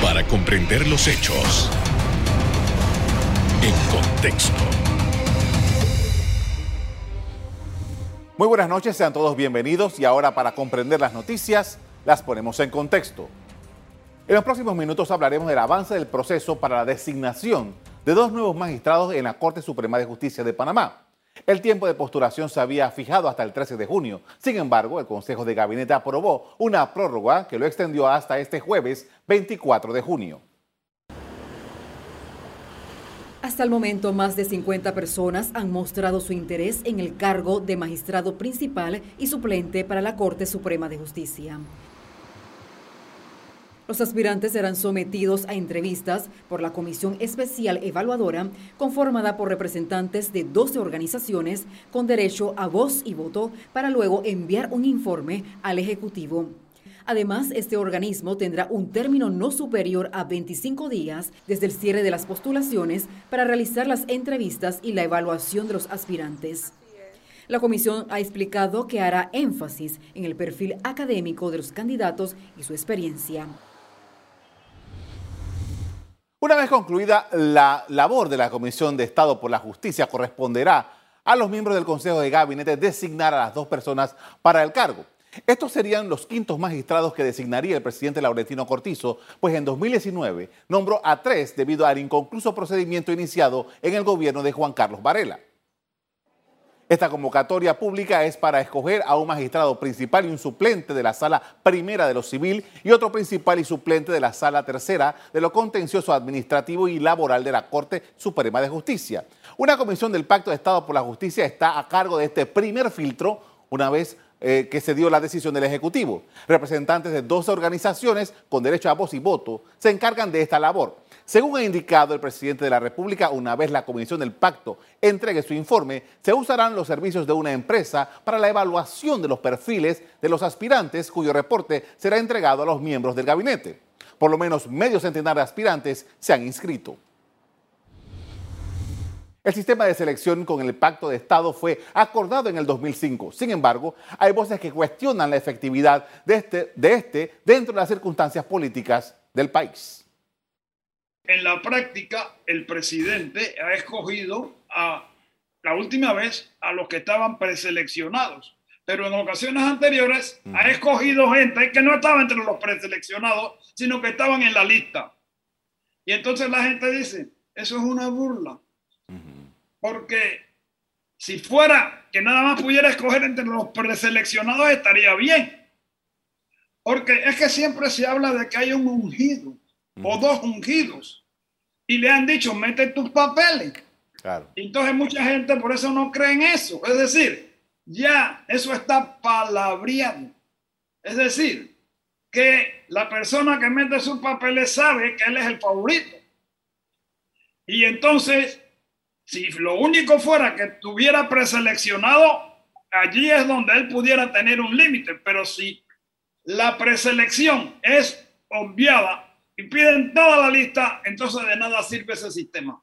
Para comprender los hechos en contexto. Muy buenas noches, sean todos bienvenidos y ahora para comprender las noticias las ponemos en contexto. En los próximos minutos hablaremos del avance del proceso para la designación de dos nuevos magistrados en la Corte Suprema de Justicia de Panamá. El tiempo de postulación se había fijado hasta el 13 de junio. Sin embargo, el Consejo de Gabinete aprobó una prórroga que lo extendió hasta este jueves 24 de junio. Hasta el momento, más de 50 personas han mostrado su interés en el cargo de magistrado principal y suplente para la Corte Suprema de Justicia. Los aspirantes serán sometidos a entrevistas por la Comisión Especial Evaluadora, conformada por representantes de 12 organizaciones con derecho a voz y voto, para luego enviar un informe al Ejecutivo. Además, este organismo tendrá un término no superior a 25 días desde el cierre de las postulaciones para realizar las entrevistas y la evaluación de los aspirantes. La comisión ha explicado que hará énfasis en el perfil académico de los candidatos y su experiencia. Una vez concluida la labor de la Comisión de Estado por la Justicia, corresponderá a los miembros del Consejo de Gabinete designar a las dos personas para el cargo. Estos serían los quintos magistrados que designaría el presidente Laurentino Cortizo, pues en 2019 nombró a tres debido al inconcluso procedimiento iniciado en el gobierno de Juan Carlos Varela. Esta convocatoria pública es para escoger a un magistrado principal y un suplente de la sala primera de lo civil y otro principal y suplente de la sala tercera de lo contencioso administrativo y laboral de la Corte Suprema de Justicia. Una comisión del Pacto de Estado por la Justicia está a cargo de este primer filtro una vez eh, que se dio la decisión del Ejecutivo. Representantes de 12 organizaciones con derecho a voz y voto se encargan de esta labor. Según ha indicado el presidente de la República, una vez la Comisión del Pacto entregue su informe, se usarán los servicios de una empresa para la evaluación de los perfiles de los aspirantes cuyo reporte será entregado a los miembros del gabinete. Por lo menos medio centenar de aspirantes se han inscrito. El sistema de selección con el Pacto de Estado fue acordado en el 2005. Sin embargo, hay voces que cuestionan la efectividad de este, de este dentro de las circunstancias políticas del país. En la práctica, el presidente ha escogido a la última vez a los que estaban preseleccionados, pero en ocasiones anteriores ha escogido gente que no estaba entre los preseleccionados, sino que estaban en la lista. Y entonces la gente dice, eso es una burla, porque si fuera que nada más pudiera escoger entre los preseleccionados estaría bien, porque es que siempre se habla de que hay un ungido o dos ungidos y le han dicho, mete tus papeles. Claro. Entonces mucha gente por eso no cree en eso. Es decir, ya eso está palabreado. Es decir, que la persona que mete sus papeles sabe que él es el favorito. Y entonces, si lo único fuera que estuviera preseleccionado, allí es donde él pudiera tener un límite. Pero si la preselección es obviada y piden toda la lista, entonces de nada sirve ese sistema.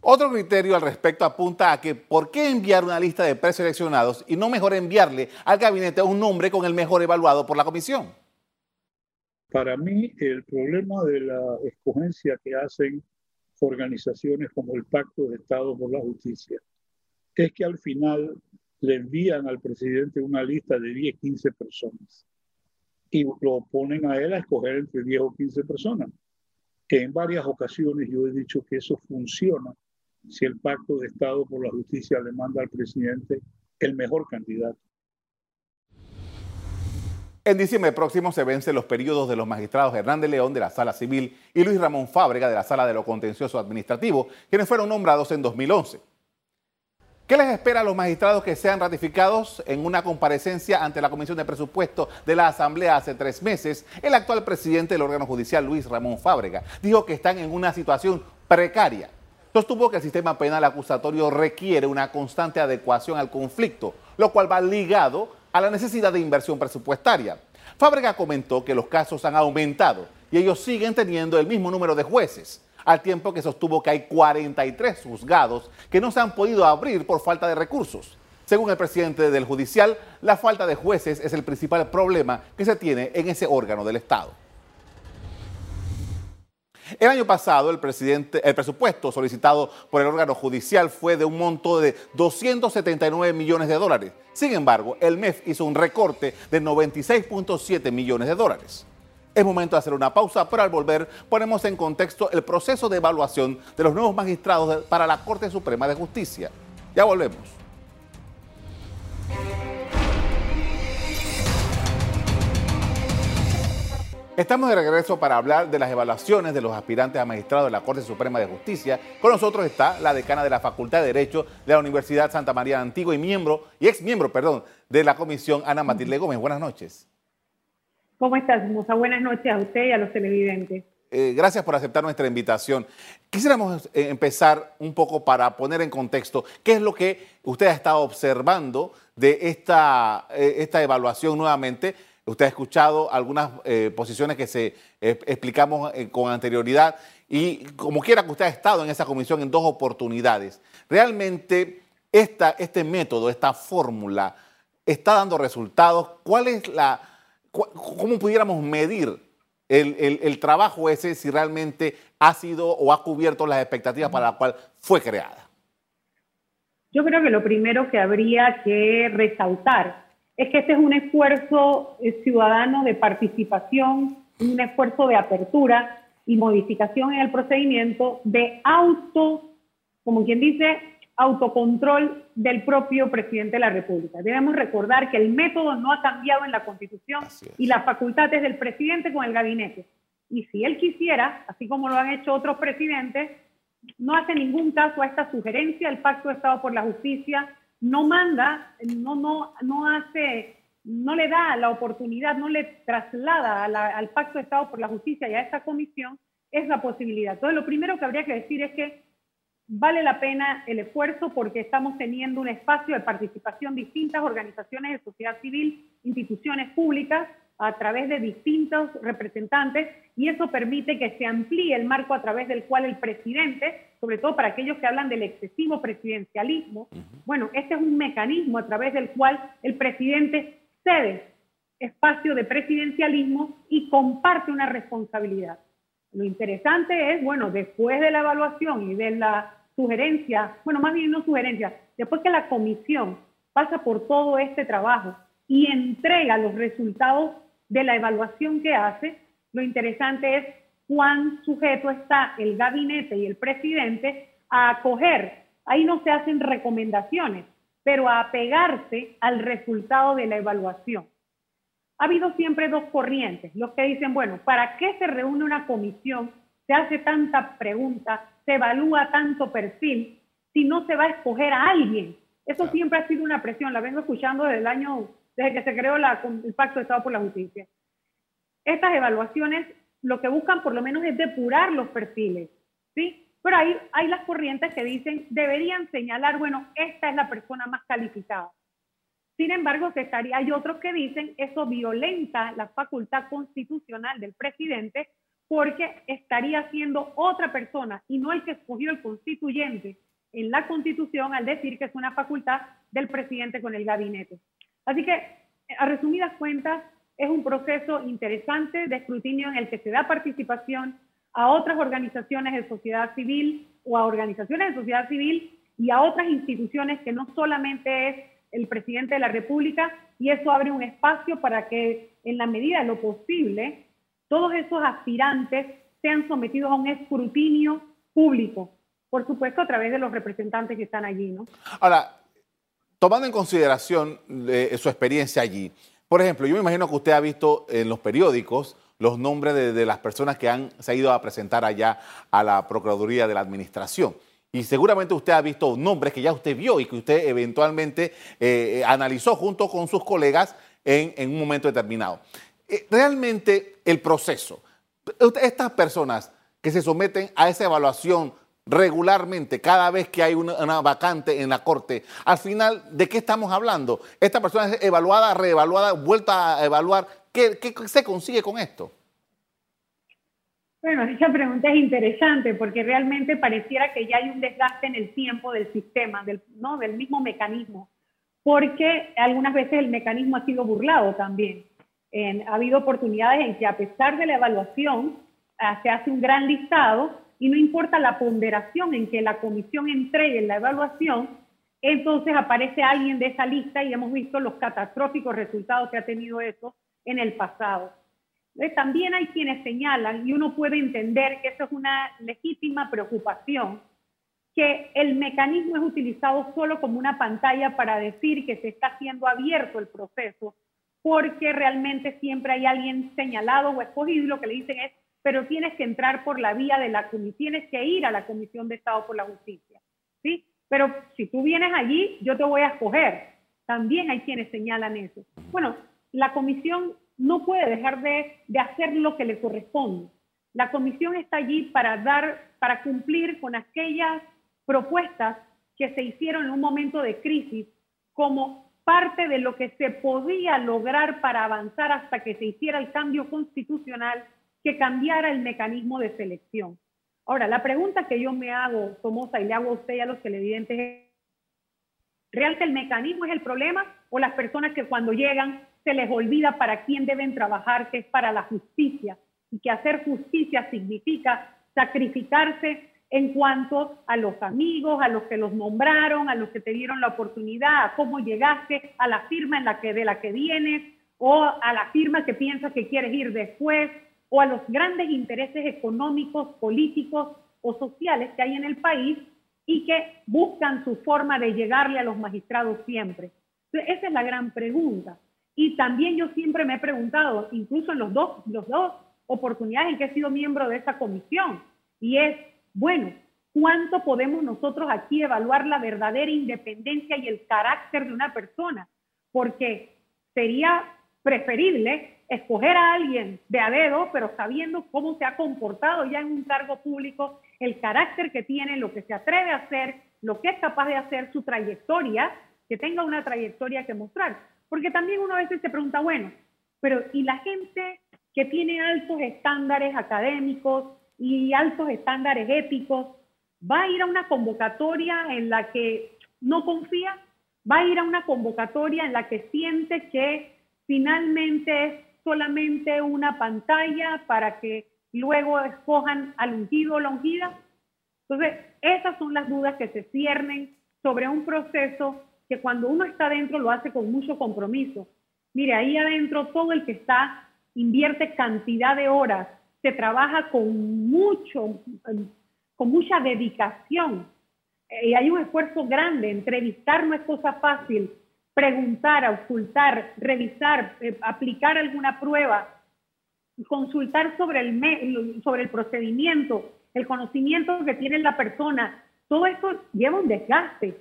Otro criterio al respecto apunta a que por qué enviar una lista de preseleccionados y no mejor enviarle al gabinete un nombre con el mejor evaluado por la comisión. Para mí, el problema de la escogencia que hacen organizaciones como el Pacto de Estado por la Justicia es que al final le envían al presidente una lista de 10, 15 personas y lo ponen a él a escoger entre 10 o 15 personas. Que en varias ocasiones yo he dicho que eso funciona si el pacto de Estado por la justicia le manda al presidente el mejor candidato. En diciembre próximo se vencen los periodos de los magistrados Hernández León de la Sala Civil y Luis Ramón Fábrega de la Sala de lo Contencioso Administrativo, quienes fueron nombrados en 2011. ¿Qué les espera a los magistrados que sean ratificados en una comparecencia ante la Comisión de Presupuesto de la Asamblea hace tres meses? El actual presidente del órgano judicial, Luis Ramón Fábrega, dijo que están en una situación precaria. Sostuvo que el sistema penal acusatorio requiere una constante adecuación al conflicto, lo cual va ligado a la necesidad de inversión presupuestaria. Fábrega comentó que los casos han aumentado y ellos siguen teniendo el mismo número de jueces al tiempo que sostuvo que hay 43 juzgados que no se han podido abrir por falta de recursos. Según el presidente del judicial, la falta de jueces es el principal problema que se tiene en ese órgano del Estado. El año pasado, el, presidente, el presupuesto solicitado por el órgano judicial fue de un monto de 279 millones de dólares. Sin embargo, el MEF hizo un recorte de 96.7 millones de dólares. Es momento de hacer una pausa, pero al volver ponemos en contexto el proceso de evaluación de los nuevos magistrados para la Corte Suprema de Justicia. Ya volvemos. Estamos de regreso para hablar de las evaluaciones de los aspirantes a magistrados de la Corte Suprema de Justicia. Con nosotros está la decana de la Facultad de Derecho de la Universidad Santa María de Antigua y miembro, y ex miembro, perdón, de la comisión, Ana Matilde Gómez. Buenas noches. ¿Cómo estás, Musa? Buenas noches a usted y a los televidentes. Eh, gracias por aceptar nuestra invitación. Quisiéramos eh, empezar un poco para poner en contexto qué es lo que usted ha estado observando de esta, eh, esta evaluación nuevamente Usted ha escuchado algunas posiciones que se explicamos con anterioridad y como quiera que usted ha estado en esa comisión en dos oportunidades, realmente esta, este método, esta fórmula, está dando resultados. ¿Cuál es la, cómo pudiéramos medir el, el, trabajo ese si realmente ha sido o ha cubierto las expectativas para las cuales fue creada? Yo creo que lo primero que habría que resaltar es que este es un esfuerzo eh, ciudadano de participación, un esfuerzo de apertura y modificación en el procedimiento de auto, como quien dice, autocontrol del propio presidente de la República. Debemos recordar que el método no ha cambiado en la Constitución y la facultad es del presidente con el gabinete. Y si él quisiera, así como lo han hecho otros presidentes, no hace ningún caso a esta sugerencia del Pacto de Estado por la Justicia, no manda, no, no, no hace, no le da la oportunidad, no le traslada al Pacto de Estado por la Justicia y a esta comisión esa posibilidad. Entonces, lo primero que habría que decir es que vale la pena el esfuerzo porque estamos teniendo un espacio de participación distintas organizaciones de sociedad civil, instituciones públicas, a través de distintos representantes y eso permite que se amplíe el marco a través del cual el presidente, sobre todo para aquellos que hablan del excesivo presidencialismo, bueno, este es un mecanismo a través del cual el presidente cede espacio de presidencialismo y comparte una responsabilidad. Lo interesante es, bueno, después de la evaluación y de la sugerencia, bueno, más bien no sugerencia, después que la comisión pasa por todo este trabajo y entrega los resultados de la evaluación que hace, lo interesante es cuán sujeto está el gabinete y el presidente a acoger. Ahí no se hacen recomendaciones, pero a apegarse al resultado de la evaluación. Ha habido siempre dos corrientes, los que dicen, bueno, ¿para qué se reúne una comisión? Se hace tanta pregunta, se evalúa tanto perfil, si no se va a escoger a alguien. Eso siempre ha sido una presión, la vengo escuchando desde el año desde que se creó el Pacto de Estado por la Justicia. Estas evaluaciones lo que buscan por lo menos es depurar los perfiles, ¿sí? Pero hay, hay las corrientes que dicen, deberían señalar, bueno, esta es la persona más calificada. Sin embargo, que estaría, hay otros que dicen, eso violenta la facultad constitucional del presidente porque estaría siendo otra persona y no el que escogió el constituyente en la constitución al decir que es una facultad del presidente con el gabinete. Así que, a resumidas cuentas, es un proceso interesante de escrutinio en el que se da participación a otras organizaciones de sociedad civil o a organizaciones de sociedad civil y a otras instituciones que no solamente es el presidente de la República y eso abre un espacio para que en la medida de lo posible todos esos aspirantes sean sometidos a un escrutinio público, por supuesto a través de los representantes que están allí, ¿no? Ahora, tomando en consideración eh, su experiencia allí, por ejemplo, yo me imagino que usted ha visto en los periódicos los nombres de, las personas que han se ido a presentar allá a la Procuraduría de la Administración. Y seguramente usted ha visto nombres que ya usted vio y que usted eventualmente eh, analizó junto con sus colegas en, un momento determinado. Eh, realmente el proceso, estas personas que se someten a esa evaluación regularmente, cada vez que hay una, vacante en la corte, al final, ¿de qué estamos hablando? Esta persona es evaluada, reevaluada, vuelta a evaluar. ¿Qué, se consigue con esto? Bueno, esa pregunta es interesante porque realmente pareciera que ya hay un desgaste en el tiempo del sistema, del, ¿no? del mismo mecanismo. porque algunas veces el mecanismo ha sido burlado también. ha habido oportunidades en que a pesar de la evaluación ah, se hace un gran listado y no importa la ponderación en que la comisión entregue la evaluación, entonces aparece alguien de esa lista y hemos visto los catastróficos resultados que ha tenido eso en el pasado. También hay quienes señalan, y uno puede entender que eso es una legítima preocupación, que el mecanismo es utilizado solo como una pantalla para decir que se está haciendo abierto el proceso, porque realmente siempre hay alguien señalado o escogido y lo que le dicen es, pero tienes que entrar por la vía de la comisión, tienes que ir a la Comisión de Estado por la Justicia, ¿sí? Pero si tú vienes allí, yo te voy a escoger. También hay quienes señalan eso. Bueno, la comisión no puede dejar de, de hacer lo que le corresponde. La comisión está allí para dar, para cumplir con aquellas propuestas que se hicieron en un momento de crisis como parte de lo que se podía lograr para avanzar hasta que se hiciera el cambio constitucional que cambiara el mecanismo de selección. Ahora, la pregunta que yo me hago, Somoza, y le hago a usted y a los televidentes es, ¿real que el mecanismo es el problema o las personas que cuando llegan se les olvida para quién deben trabajar, que es para la justicia? Y que hacer justicia significa sacrificarse en cuanto a los amigos, a los que los nombraron, a los que te dieron la oportunidad, a cómo llegaste a la firma en la que, de la que vienes o a la firma que piensas que quieres ir después o a los grandes intereses económicos, políticos o sociales que hay en el país y que buscan su forma de llegarle a los magistrados siempre. esa es la gran pregunta. Y también yo siempre me he preguntado, incluso en los dos, los dos oportunidades en que he sido miembro de esa comisión, y es, bueno, ¿cuánto podemos nosotros aquí evaluar la verdadera independencia y el carácter de una persona? Porque sería preferible escoger a alguien de a dedo, pero sabiendo cómo se ha comportado ya en un cargo público, el carácter que tiene, lo que se atreve a hacer, lo que es capaz de hacer, su trayectoria, que tenga una trayectoria que mostrar. Porque también uno a veces se pregunta, bueno, pero ¿y la gente que tiene altos estándares académicos, y altos estándares éticos, va a ir a una convocatoria en la que no confía, va a ir a una convocatoria en la que siente que finalmente es solamente una pantalla para que luego escojan al ungido o la ungida. Entonces, esas son las dudas que se ciernen sobre un proceso que cuando uno está dentro lo hace con mucho compromiso. Mire, ahí adentro todo el que está invierte cantidad de horas se trabaja con mucho, con mucha dedicación y hay un esfuerzo grande. Entrevistar no es cosa fácil. Preguntar, ocultar, revisar, eh, aplicar alguna prueba, consultar sobre el, sobre el procedimiento, el conocimiento que tiene la persona, todo esto lleva un desgaste.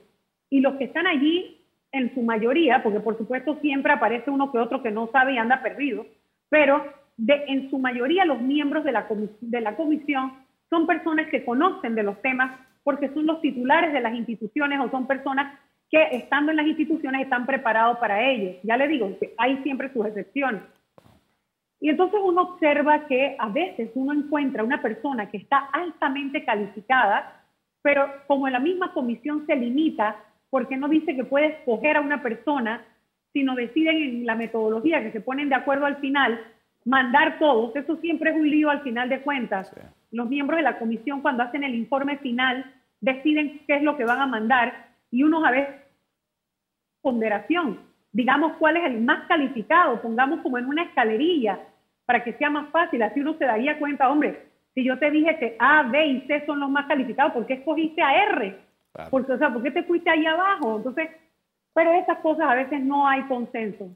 Y los que están allí, en su mayoría, porque por supuesto siempre aparece uno que otro que no sabe y anda perdido, pero en su mayoría los miembros de la, de la comisión son personas que conocen de los temas porque son los titulares de las instituciones o son personas que estando en las instituciones están preparados para ello. Ya le digo, hay siempre sus excepciones. Y entonces uno observa que a veces uno encuentra una persona que está altamente calificada, pero como la misma comisión se limita, porque no dice que puede escoger a una persona, sino deciden en la metodología que se ponen de acuerdo al final, mandar todos, eso siempre es un lío al final de cuentas. Los miembros de la comisión cuando hacen el informe final deciden qué es lo que van a mandar y unos a veces ponderación, digamos cuál es el más calificado, pongamos como en una escalerilla para que sea más fácil, así uno se daría cuenta, hombre, si yo te dije que A, B y C son los más calificados, ¿por qué escogiste a R? Porque, o sea, ¿por qué te fuiste ahí abajo? Entonces, pero esas cosas a veces no hay consenso.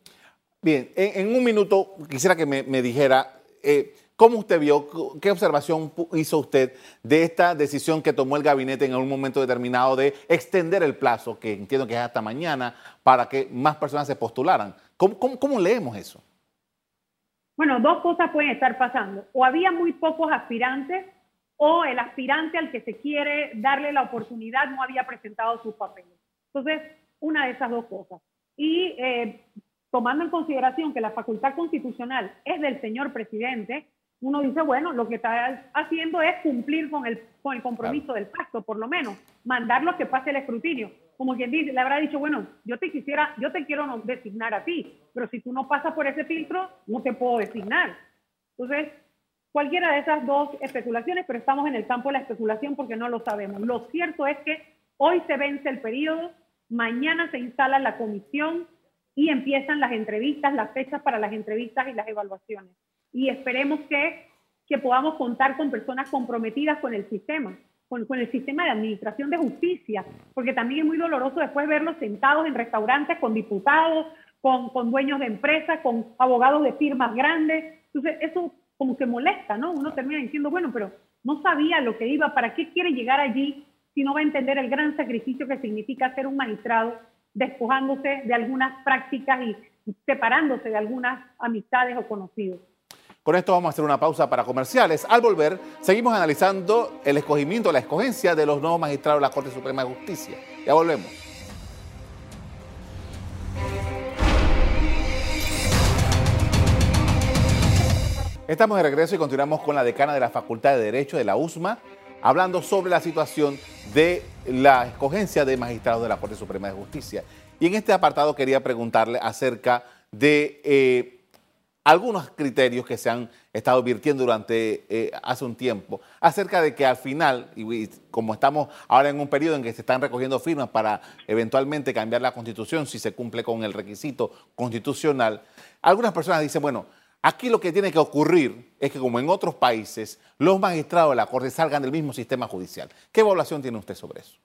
Bien, en, un minuto quisiera que me, dijera eh, cómo usted vio, qué observación hizo usted de esta decisión que tomó el gabinete en algún momento determinado de extender el plazo, que entiendo que es hasta mañana, para que más personas se postularan. ¿Cómo, cómo leemos eso? Bueno, dos cosas pueden estar pasando. O había muy pocos aspirantes o el aspirante al que se quiere darle la oportunidad no había presentado sus papeles. Entonces, una de esas dos cosas. Y eh, tomando en consideración que la facultad constitucional es del señor presidente, uno dice, bueno, lo que está haciendo es cumplir con el, con el compromiso del pacto, por lo menos, mandarlo a que pase el escrutinio. como quien dice, le habrá dicho, bueno, yo te quisiera, yo te quiero designar a ti, pero si tú no pasas por ese filtro, no te puedo designar. Entonces, cualquiera de esas dos especulaciones, pero estamos en el campo de la especulación porque no lo sabemos. Lo cierto es que hoy se vence el periodo, mañana se instala la comisión y empiezan las entrevistas, las fechas para las entrevistas y las evaluaciones. Y esperemos que, que podamos contar con personas comprometidas con el sistema con, el sistema de administración de justicia, porque también es muy doloroso después verlos sentados en restaurantes con diputados, con, con dueños de empresas, con abogados de firmas grandes. Entonces, eso como que molesta, ¿no? Uno termina diciendo, bueno, pero no sabía lo que iba, ¿para qué quiere llegar allí si no va a entender el gran sacrificio que significa ser un magistrado, despojándose de algunas prácticas y separándose de algunas amistades o conocidos? Con esto vamos a hacer una pausa para comerciales. Al volver, seguimos analizando el escogimiento, la escogencia de los nuevos magistrados de la Corte Suprema de Justicia. Ya volvemos. Estamos de regreso y continuamos con la decana de la Facultad de Derecho de la USMA, hablando sobre la situación de la escogencia de magistrados de la Corte Suprema de Justicia. Y en este apartado quería preguntarle acerca de eh, algunos criterios que se han estado virtiendo durante eh, hace un tiempo, acerca de que al final, y, como estamos ahora en un periodo en que se están recogiendo firmas para eventualmente cambiar la constitución si se cumple con el requisito constitucional, algunas personas dicen, bueno, aquí lo que tiene que ocurrir es que como en otros países, los magistrados de la Corte salgan del mismo sistema judicial. ¿Qué evaluación tiene usted sobre eso?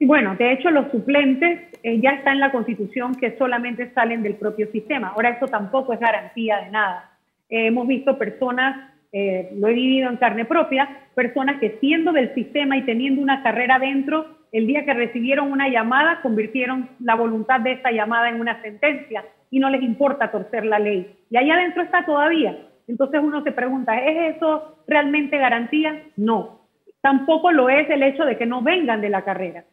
Bueno, de hecho los suplentes eh, ya está en la Constitución que solamente salen del propio sistema. Ahora eso tampoco es garantía de nada. Eh, hemos visto personas, eh, lo he vivido en carne propia, personas que siendo del sistema y teniendo una carrera dentro, el día que recibieron una llamada convirtieron la voluntad de esa llamada en una sentencia y no les importa torcer la ley. Y ahí adentro está todavía. Entonces uno se pregunta, ¿es eso realmente garantía? No. Tampoco lo es el hecho de que no vengan de la carrera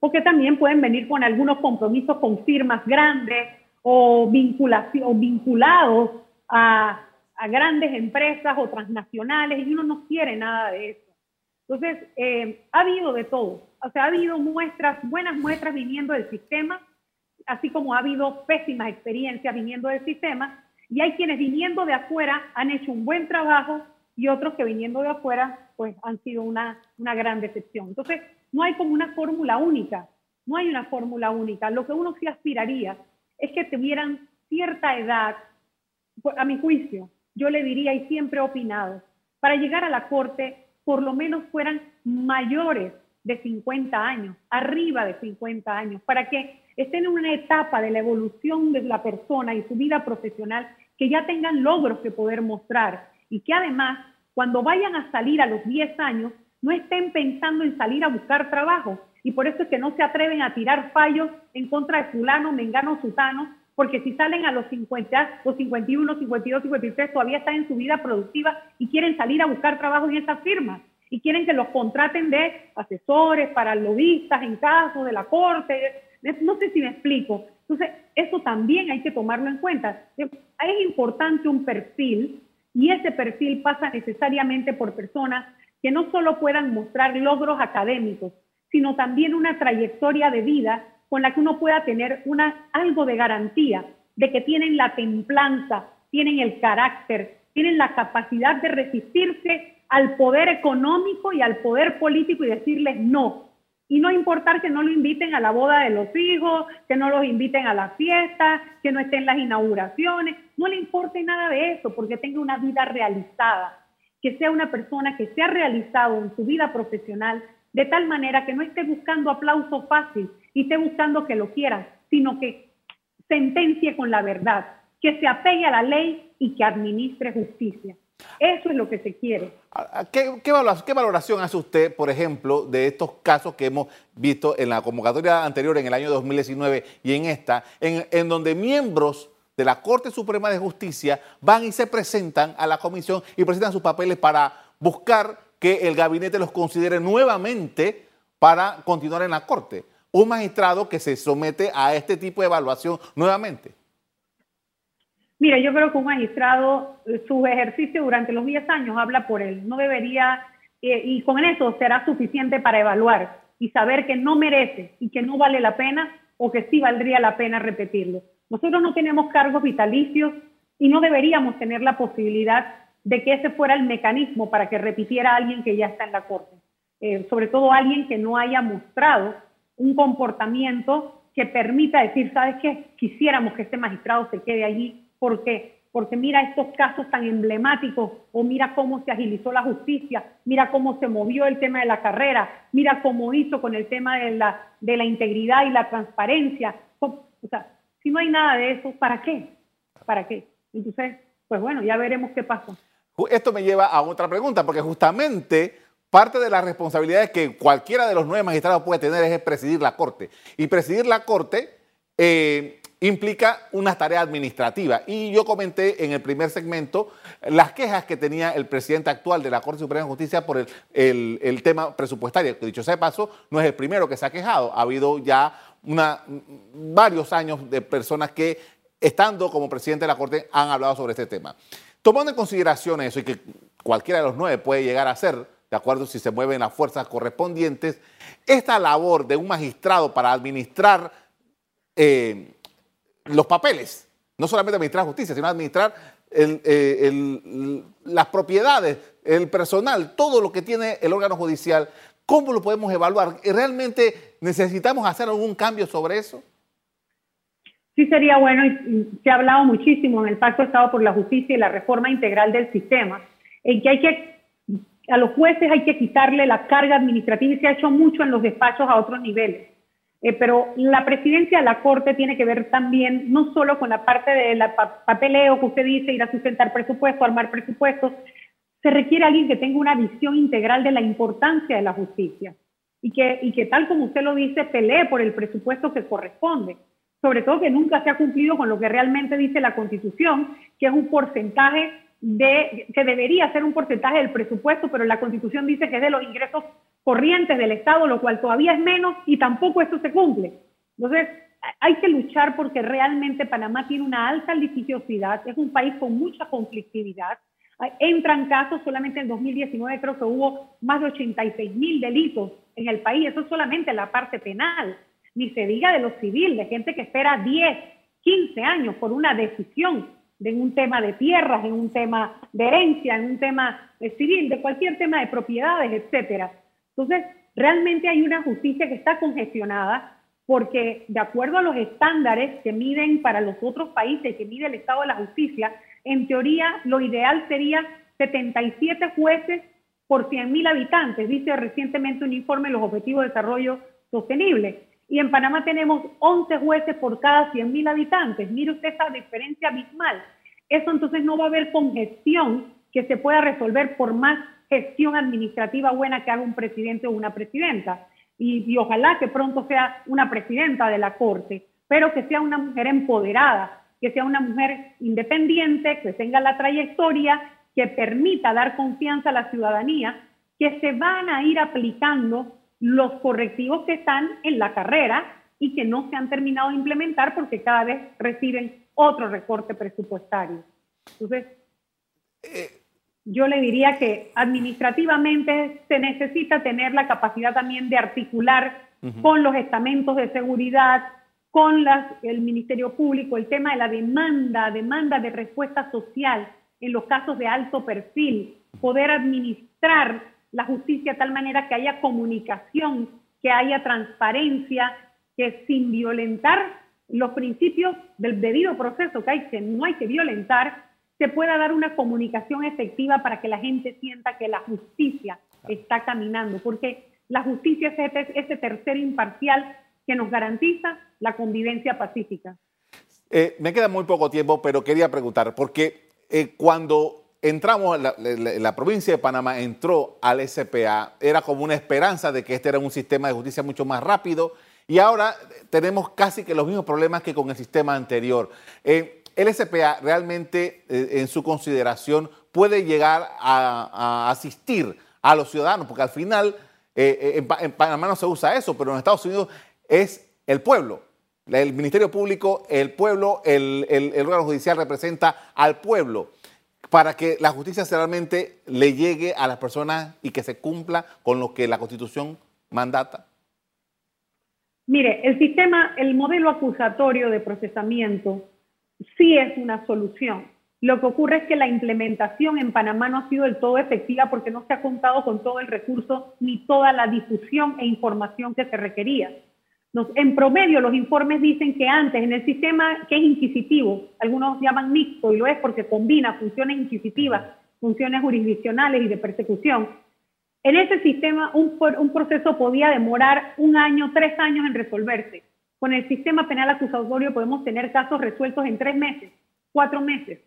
porque también pueden venir con algunos compromisos con firmas grandes o, vinculados a, grandes empresas o transnacionales y uno no quiere nada de eso. Entonces, eh, ha habido de todo. O sea, ha habido muestras, buenas muestras viniendo del sistema, así como ha habido pésimas experiencias viniendo del sistema, y hay quienes viniendo de afuera han hecho un buen trabajo y otros que viniendo de afuera pues han sido una, una gran decepción. Entonces, no hay como una fórmula única, no hay una fórmula única. Lo que uno sí aspiraría es que tuvieran cierta edad, a mi juicio, yo le diría y siempre he opinado, para llegar a la corte por lo menos fueran mayores de 50 años, arriba de 50 años, para que estén en una etapa de la evolución de la persona y su vida profesional, que ya tengan logros que poder mostrar y que además, cuando vayan a salir a los 10 años, no estén pensando en salir a buscar trabajo. Y por eso es que no se atreven a tirar fallos en contra de fulano, mengano, sutano, porque si salen a los 50, los 51, 52, 53, todavía están en su vida productiva y quieren salir a buscar trabajo en esas firmas y quieren que los contraten de asesores, para lobistas en caso de la corte. No sé si me explico. Entonces, eso también hay que tomarlo en cuenta. Es importante un perfil y ese perfil pasa necesariamente por personas que no solo puedan mostrar logros académicos, sino también una trayectoria de vida con la que uno pueda tener una, algo de garantía de que tienen la templanza, tienen el carácter, tienen la capacidad de resistirse al poder económico y al poder político y decirles no. Y no importar que no lo inviten a la boda de los hijos, que no los inviten a la fiesta, que no estén las inauguraciones, no le importe nada de eso porque tenga una vida realizada que sea una persona que se ha realizado en su vida profesional de tal manera que no esté buscando aplauso fácil y esté buscando que lo quieran, sino que sentencie con la verdad, que se apegue a la ley y que administre justicia. Eso es lo que se quiere. ¿Qué, qué, valoración, hace usted, por ejemplo, de estos casos que hemos visto en la convocatoria anterior, en el año 2019 y en esta, en, en donde miembros de la Corte Suprema de Justicia van y se presentan a la comisión y presentan sus papeles para buscar que el gabinete los considere nuevamente para continuar en la Corte. Un magistrado que se somete a este tipo de evaluación nuevamente. Mira, yo creo que un magistrado, eh, su ejercicio durante los 10 años habla por él. No debería, eh, y con eso será suficiente para evaluar. y saber que no merece y que no vale la pena o que sí valdría la pena repetirlo. Nosotros no tenemos cargos vitalicios y no deberíamos tener la posibilidad de que ese fuera el mecanismo para que repitiera alguien que ya está en la Corte. Eh, sobre todo alguien que no haya mostrado un comportamiento que permita decir, ¿sabes qué? Quisiéramos que este magistrado se quede allí. ¿Por qué? Porque mira estos casos tan emblemáticos, o mira cómo se agilizó la justicia, mira cómo se movió el tema de la carrera, mira cómo hizo con el tema de la, de la integridad y la transparencia. O sea, si no hay nada de eso, ¿para qué? ¿Para qué? Entonces, pues bueno, ya veremos qué pasa. Esto me lleva a otra pregunta, porque justamente parte de las responsabilidades que cualquiera de los nueve magistrados puede tener es presidir la Corte. Y presidir la Corte eh, implica una tarea administrativa. Y yo comenté en el primer segmento las quejas que tenía el presidente actual de la Corte Suprema de Justicia por el, tema presupuestario, que dicho sea de paso, no es el primero que se ha quejado. Ha habido ya una, varios años de personas que, estando como presidente de la Corte, han hablado sobre este tema. Tomando en consideración eso y que cualquiera de los nueve puede llegar a ser, de acuerdo si se mueven las fuerzas correspondientes, esta labor de un magistrado para administrar eh, los papeles, no solamente administrar justicia, sino administrar eh, las propiedades, el personal, todo lo que tiene el órgano judicial, ¿cómo lo podemos evaluar? ¿Realmente necesitamos hacer algún cambio sobre eso? sí sería bueno, se ha hablado muchísimo en el Pacto de Estado por la Justicia y la reforma integral del sistema, en que hay que, a los jueces hay que quitarle la carga administrativa y se ha hecho mucho en los despachos a otros niveles. Eh, pero la presidencia de la Corte tiene que ver también no solo con la parte del papeleo que usted dice, ir a sustentar presupuesto, armar presupuestos, se requiere alguien que tenga una visión integral de la importancia de la justicia y que, y que tal como usted lo dice, pelee por el presupuesto que corresponde sobre todo que nunca se ha cumplido con lo que realmente dice la Constitución, que es un porcentaje de, que debería ser un porcentaje del presupuesto, pero la Constitución dice que es de los ingresos corrientes del Estado, lo cual todavía es menos y tampoco esto se cumple. Entonces, hay que luchar porque realmente Panamá tiene una alta litigiosidad, es un país con mucha conflictividad. Entran casos, solamente en 2019 creo que hubo más de 86 mil delitos en el país, eso es solamente la parte penal ni se diga de lo civil, de gente que espera 10, 15 años por una decisión de un tema de tierras, en un tema de herencia, en un tema civil, de cualquier tema de propiedades, etcétera. Entonces, realmente hay una justicia que está congestionada porque de acuerdo a los estándares que miden para los otros países, que mide el estado de la justicia, en teoría lo ideal sería 77 jueces por 100.000 habitantes, dice recientemente un informe de los Objetivos de Desarrollo Sostenible y en Panamá tenemos 11 jueces por cada 100.000 habitantes. Mire usted esa diferencia abismal. Eso entonces no va a haber congestión que se pueda resolver por más gestión administrativa buena que haga un presidente o una presidenta. Y, ojalá que pronto sea una presidenta de la Corte, pero que sea una mujer empoderada, que sea una mujer independiente, que tenga la trayectoria, que permita dar confianza a la ciudadanía, que se van a ir aplicando los correctivos que están en la carrera y que no se han terminado de implementar porque cada vez reciben otro recorte presupuestario. Entonces, eh, yo le diría que administrativamente se necesita tener la capacidad también de articular con los estamentos de seguridad, con las, el Ministerio Público, el tema de la demanda, demanda de respuesta social en los casos de alto perfil, poder administrar la justicia de tal manera que haya comunicación, que haya transparencia, que sin violentar los principios del debido proceso que, hay, que no hay que violentar, se pueda dar una comunicación efectiva para que la gente sienta que la justicia está caminando, porque la justicia es ese, tercer imparcial que nos garantiza la convivencia pacífica. Eh, me queda muy poco tiempo, pero quería preguntar, porque eh, cuando entramos, la, la, provincia de Panamá entró al SPA, era como una esperanza de que este era un sistema de justicia mucho más rápido y ahora tenemos casi que los mismos problemas que con el sistema anterior. Eh, el SPA realmente, eh, en su consideración, puede llegar a, asistir a los ciudadanos, porque al final eh, en, Panamá no se usa eso, pero en Estados Unidos es el pueblo. El Ministerio Público, el pueblo, el, el órgano judicial representa al pueblo para que la justicia realmente le llegue a las personas y que se cumpla con lo que la Constitución mandata? Mire, el sistema, el modelo acusatorio de procesamiento sí es una solución. Lo que ocurre es que la implementación en Panamá no ha sido del todo efectiva porque no se ha contado con todo el recurso ni toda la difusión e información que se requería. en promedio, los informes dicen que antes, en el sistema que es inquisitivo, algunos llaman mixto y lo es porque combina funciones inquisitivas, funciones jurisdiccionales y de persecución, en ese sistema, un, un, proceso podía demorar un año, tres años en resolverse. Con el sistema penal acusatorio podemos tener casos resueltos en tres meses, cuatro meses.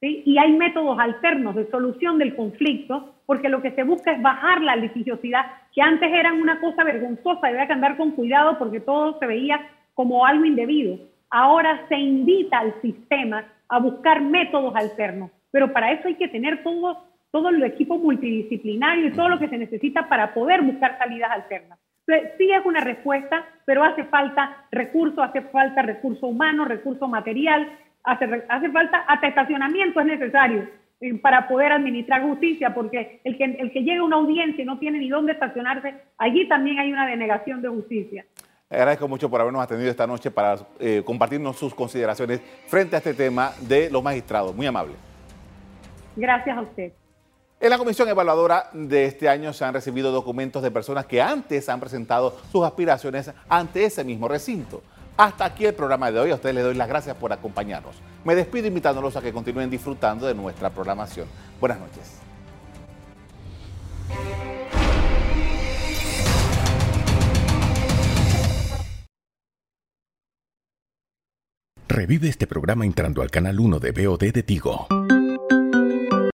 ¿sí? Y hay métodos alternos de solución del conflicto, porque lo que se busca es bajar la litigiosidad, que antes eran una cosa vergonzosa, había que andar con cuidado porque todo se veía como algo indebido. Ahora se invita al sistema a buscar métodos alternos, pero para eso hay que tener todo todo el equipo multidisciplinario y todo lo que se necesita para poder buscar salidas alternas. Sí es una respuesta, pero hace falta recursos, hace falta recurso humano, recurso material, hace, hace falta hasta estacionamiento es necesario eh, para poder administrar justicia, porque el que, el que llega a una audiencia y no tiene ni dónde estacionarse, allí también hay una denegación de justicia. Agradezco mucho por habernos atendido esta noche para eh, compartirnos sus consideraciones frente a este tema de los magistrados. Muy amable. Gracias a usted. En la comisión evaluadora de este año se han recibido documentos de personas que antes han presentado sus aspiraciones ante ese mismo recinto. Hasta aquí el programa de hoy. A ustedes les doy las gracias por acompañarnos. Me despido invitándolos a que continúen disfrutando de nuestra programación. Buenas noches. Revive este programa entrando al canal 1 de BOD de Tigo.